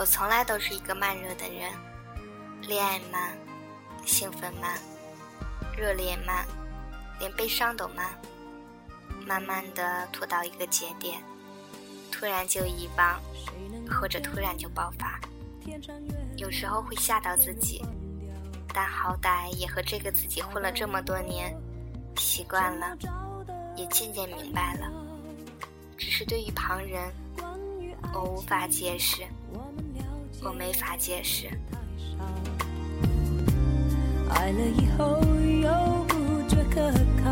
我从来都是一个慢热的人，恋爱慢，兴奋慢，热烈慢，连悲伤都慢。慢慢的拖到一个节点，突然就遗忘，或者突然就爆发。有时候会吓到自己，但好歹也和这个自己混了这么多年，习惯了，也渐渐明白了。只是对于旁人，我无法解释，我没法解释。爱了以后又不觉可靠。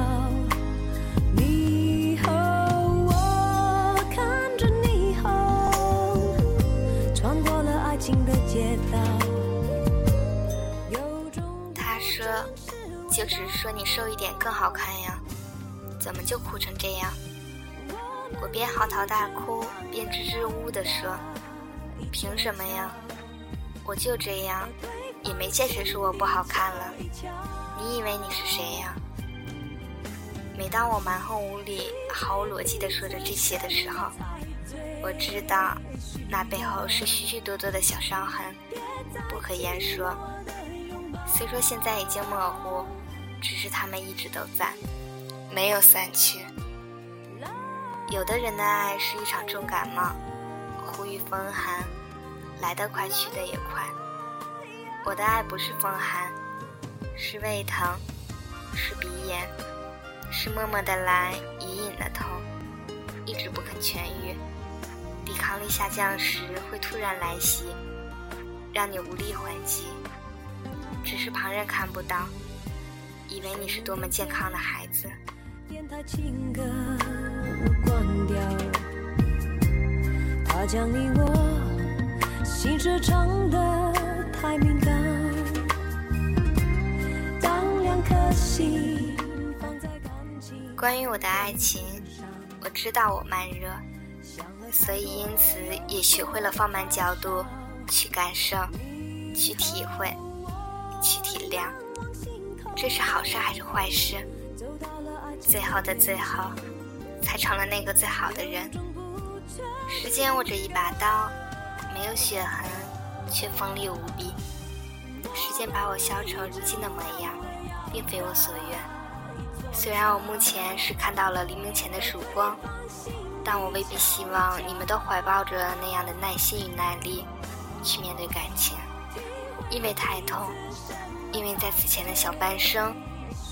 他说：“就只是说你瘦一点更好看呀，怎么就哭成这样？”我边嚎啕大哭边支支吾吾地说：“凭什么呀？我就这样，也没见谁说我不好看了。你以为你是谁呀？”每当我蛮横无理、毫无逻辑地说着这些的时候，我知道，那背后是许许多多的小伤痕，不可言说。虽说现在已经模糊，只是他们一直都在，没有散去。有的人的爱是一场重感冒，苦与风寒，来得快，去得也快。我的爱不是风寒，是胃疼，是鼻炎，是默默的来，隐隐的痛，一直不肯痊愈。抵抗力下降时会突然来袭，让你无力还击。只是旁人看不到，以为你是多么健康的孩子。电台情歌关掉关于我的爱情，我知道我慢热。所以，因此也学会了放慢角度，去感受，去体会，去体谅。这是好事还是坏事？最后的最后，才成了那个最好的人。时间握着一把刀，没有血痕，却锋利无比。时间把我削成如今的模样，并非我所愿。虽然我目前是看到了黎明前的曙光。但我未必希望你们都怀抱着那样的耐心与耐力去面对感情，因为太痛，因为在此前的小半生，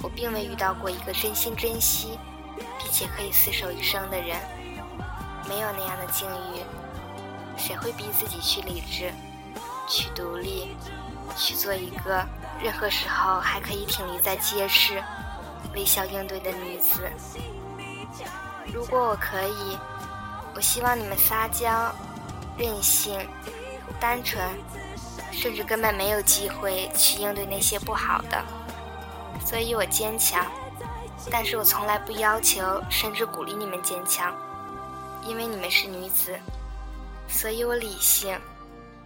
我并未遇到过一个真心珍惜，并且可以厮守一生的人。没有那样的境遇，谁会逼自己去理智，去独立，去做一个任何时候还可以挺立在街市，微笑应对的女子？如果我可以，我希望你们撒娇、任性、单纯，甚至根本没有机会去应对那些不好的。所以我坚强，但是我从来不要求，甚至鼓励你们坚强，因为你们是女子。所以我理性，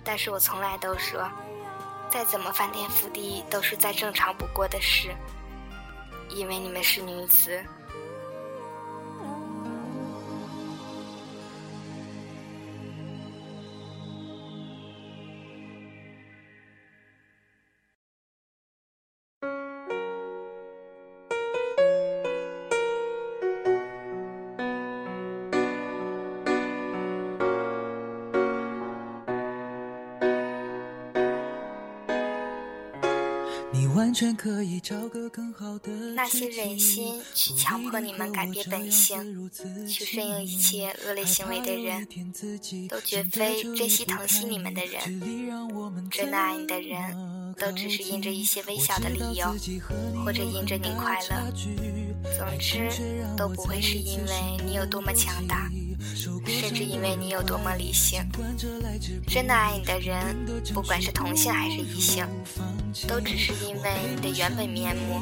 但是我从来都说，再怎么翻天覆地都是再正常不过的事，因为你们是女子。那些忍心去强迫你们改变本性，去顺应一切恶劣行为的人，都绝非珍惜疼惜你们的人。真的爱你的人，都只是因着一些微小的理由，或者因着你快乐。总之，都不会是因为你有多么强大。甚至因为你有多么理性，真的爱你的人，不管是同性还是异性，都只是因为你的原本面目，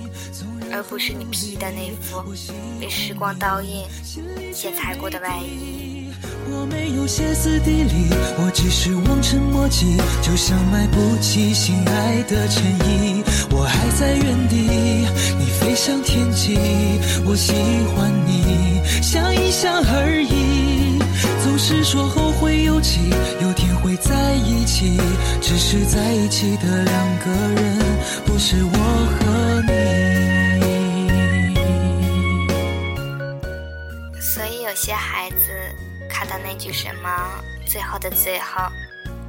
而不是你披的那副被时光刀印剪裁过的外衣。我没有歇斯底里，我只是望尘莫及，就像买不起心爱的衬衣。我还在原地，你飞向天际，我喜欢你，想一想而已。是说后会有期，有天会在一起，只是在一起的两个人，不是我和你。所以有些孩子看到那句什么“最后的最后，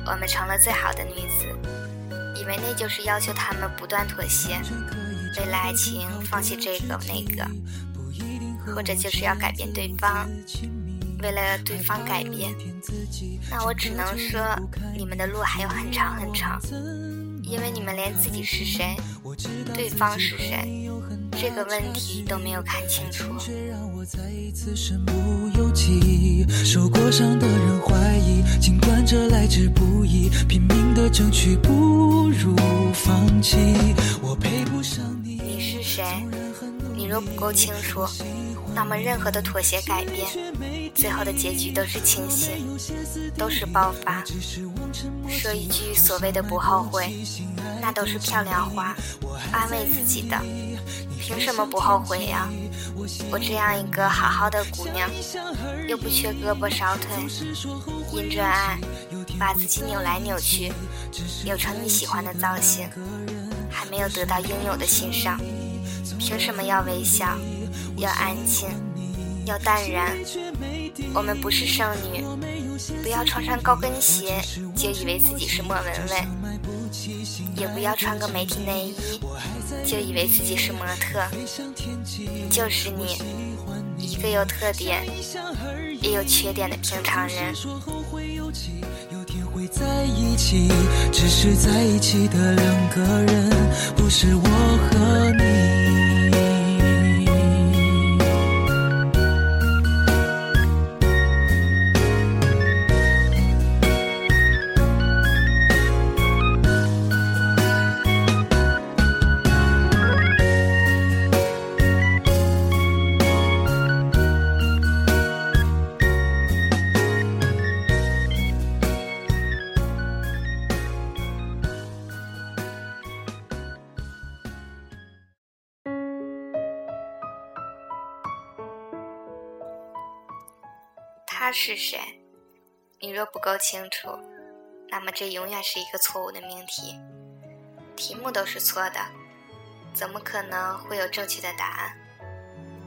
我们成了最好的女子”，以为那就是要求他们不断妥协，为了爱情放弃这个那个，或者就是要改变对方。为了对方改变，那我只能说，你们的路还有很长很长，因为你们连自己是谁，对方是谁，这个问题都没有看清楚。受过伤的人怀疑，尽管这来之不易，拼命的争取不如放弃。我配不上你。你是谁？你若不够清楚。那么，任何的妥协、改变，最后的结局都是清醒，都是爆发。说一句所谓的不后悔，那都是漂亮话，安慰自己的。凭什么不后悔呀？我这样一个好好的姑娘，又不缺胳膊少腿，因着爱，把自己扭来扭去，扭成你喜欢的造型，还没有得到应有的欣赏，凭什么要微笑？要安静，要淡然。我们不是剩女，不要穿上高跟鞋就以为自己是莫文蔚，也不要穿个美体内衣就以为自己是模特。就是你，一个有特点也有缺点的平常人。在一起，只是在一起的两个人，不是我和你。他是谁？你若不够清楚，那么这永远是一个错误的命题。题目都是错的，怎么可能会有正确的答案？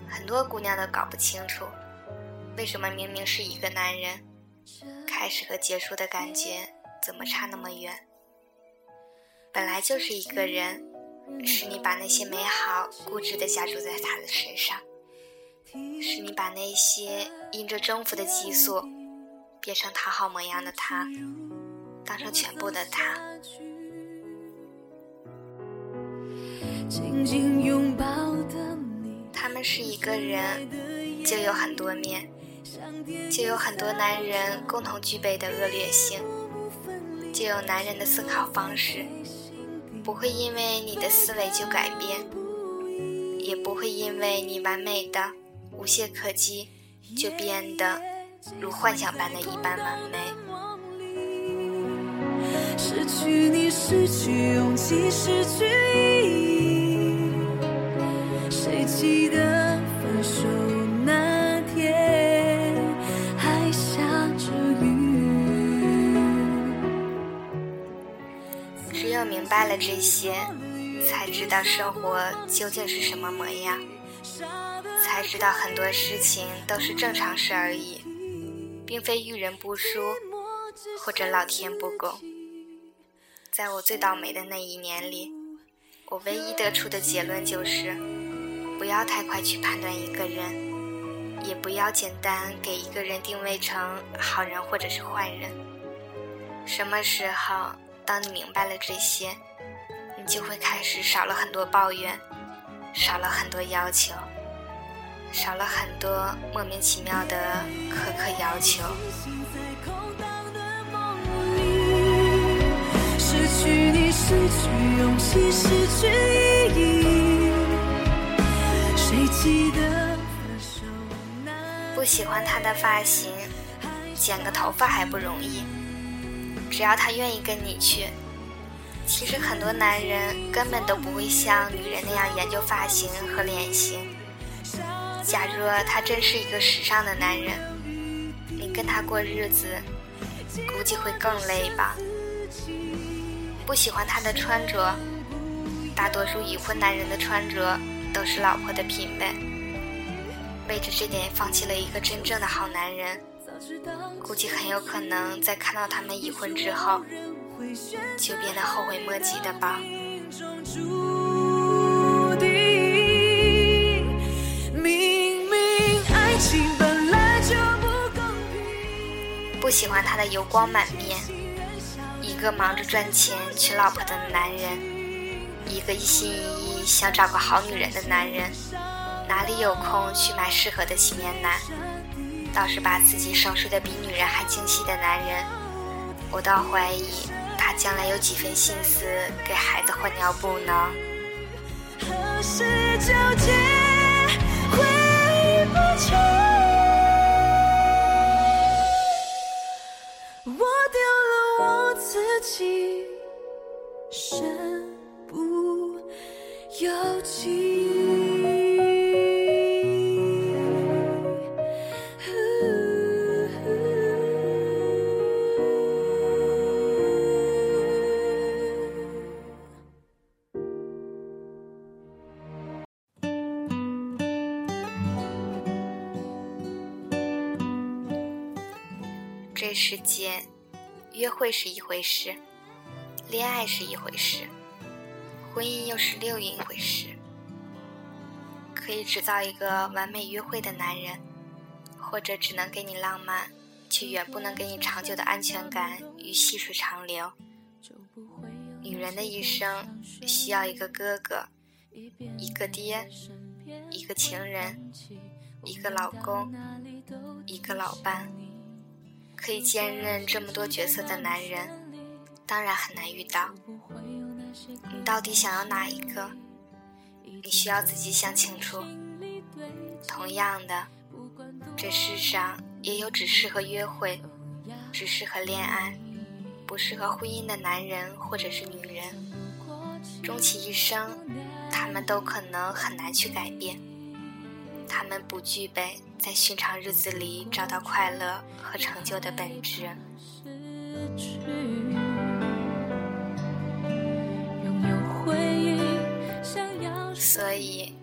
很多姑娘都搞不清楚，为什么明明是一个男人，开始和结束的感觉怎么差那么远？本来就是一个人，是你把那些美好固执的加注在他的身上。是你把那些因着征服的激素变成讨好模样的他，当成全部的他。他们是一个人，就有很多面，就有很多男人共同具备的恶劣性，就有男人的思考方式，不会因为你的思维就改变，也不会因为你完美的。无懈可击，就变得如幻想般的一般完美。失去你，失去勇气，失去意义。谁记得分手那天还下着雨？只有明白了这些，才知道生活究竟是什么模样。才知道很多事情都是正常事而已，并非遇人不淑或者老天不公。在我最倒霉的那一年里，我唯一得出的结论就是：不要太快去判断一个人，也不要简单给一个人定位成好人或者是坏人。什么时候，当你明白了这些，你就会开始少了很多抱怨，少了很多要求。少了很多莫名其妙的苛刻要求。不喜欢他的发型，剪个头发还不容易。只要他愿意跟你去，其实很多男人根本都不会像女人那样研究发型和脸型。假若他真是一个时尚的男人，你跟他过日子，估计会更累吧。不喜欢他的穿着，大多数已婚男人的穿着都是老婆的品味。为着这点放弃了一个真正的好男人，估计很有可能在看到他们已婚之后，就变得后悔莫及的吧。不喜欢他的油光满面，一个忙着赚钱娶老婆的男人，一个一心一意想找个好女人的男人，哪里有空去买适合的洗面奶？倒是把自己收拾的比女人还精细的男人，我倒怀疑他将来有几分心思给孩子换尿布呢？何时纠结，回不起。这世界，约会是一回事，恋爱是一回事，婚姻又是另一回事。可以制造一个完美约会的男人，或者只能给你浪漫，却远不能给你长久的安全感与细水长流。女人的一生需要一个哥哥，一个爹，一个情人，一个老公，一个老伴。可以兼任这么多角色的男人，当然很难遇到。你到底想要哪一个？你需要自己想清楚。同样的，这世上也有只适合约会、只适合恋爱、不适合婚姻的男人或者是女人。终其一生，他们都可能很难去改变。他们不具备在寻常日子里找到快乐和成就的本质，所以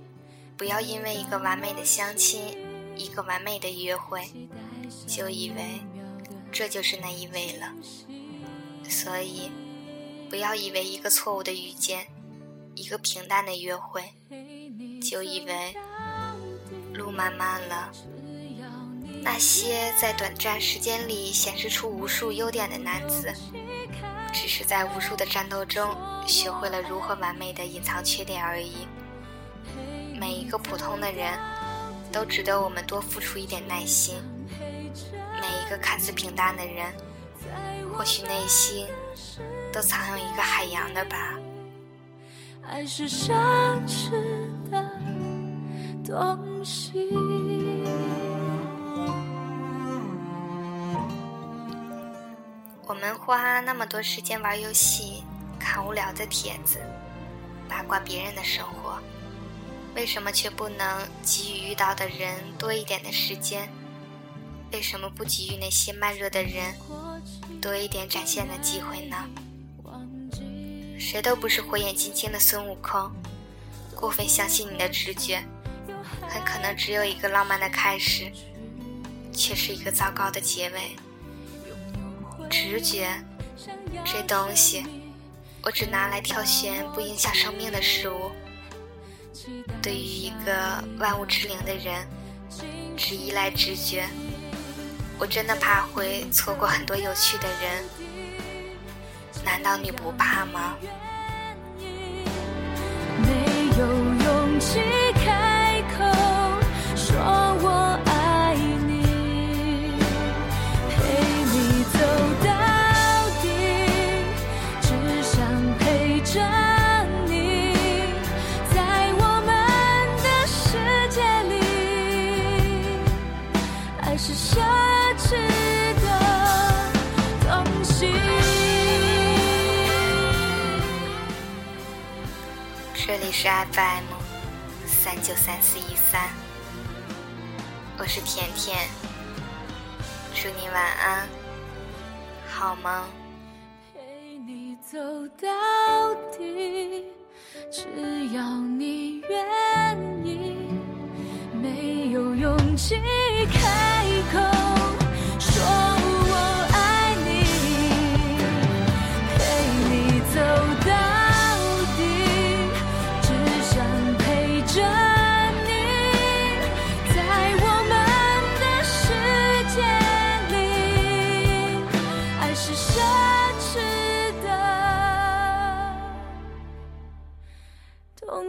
不要因为一个完美的相亲，一个完美的约会，就以为这就是那一位了。所以不要以为一个错误的遇见，一个平淡的约会，就以为。路漫漫了，那些在短暂时间里显示出无数优点的男子，只是在无数的战斗中学会了如何完美的隐藏缺点而已。每一个普通的人，都值得我们多付出一点耐心。每一个看似平淡的人，或许内心都藏有一个海洋的吧。爱是奢侈东西我们花那么多时间玩游戏、看无聊的帖子、八卦别人的生活，为什么却不能给予遇到的人多一点的时间？为什么不给予那些慢热的人多一点展现的机会呢？谁都不是火眼金睛的孙悟空，过分相信你的直觉。很可能只有一个浪漫的开始，却是一个糟糕的结尾。直觉，这东西，我只拿来挑选不影响生命的事物。对于一个万物之灵的人，只依赖直觉，我真的怕会错过很多有趣的人。难道你不怕吗？是 FM 三九三四一三，我是甜甜，祝你晚安，好吗？陪你走到底，只要你愿意，没有勇气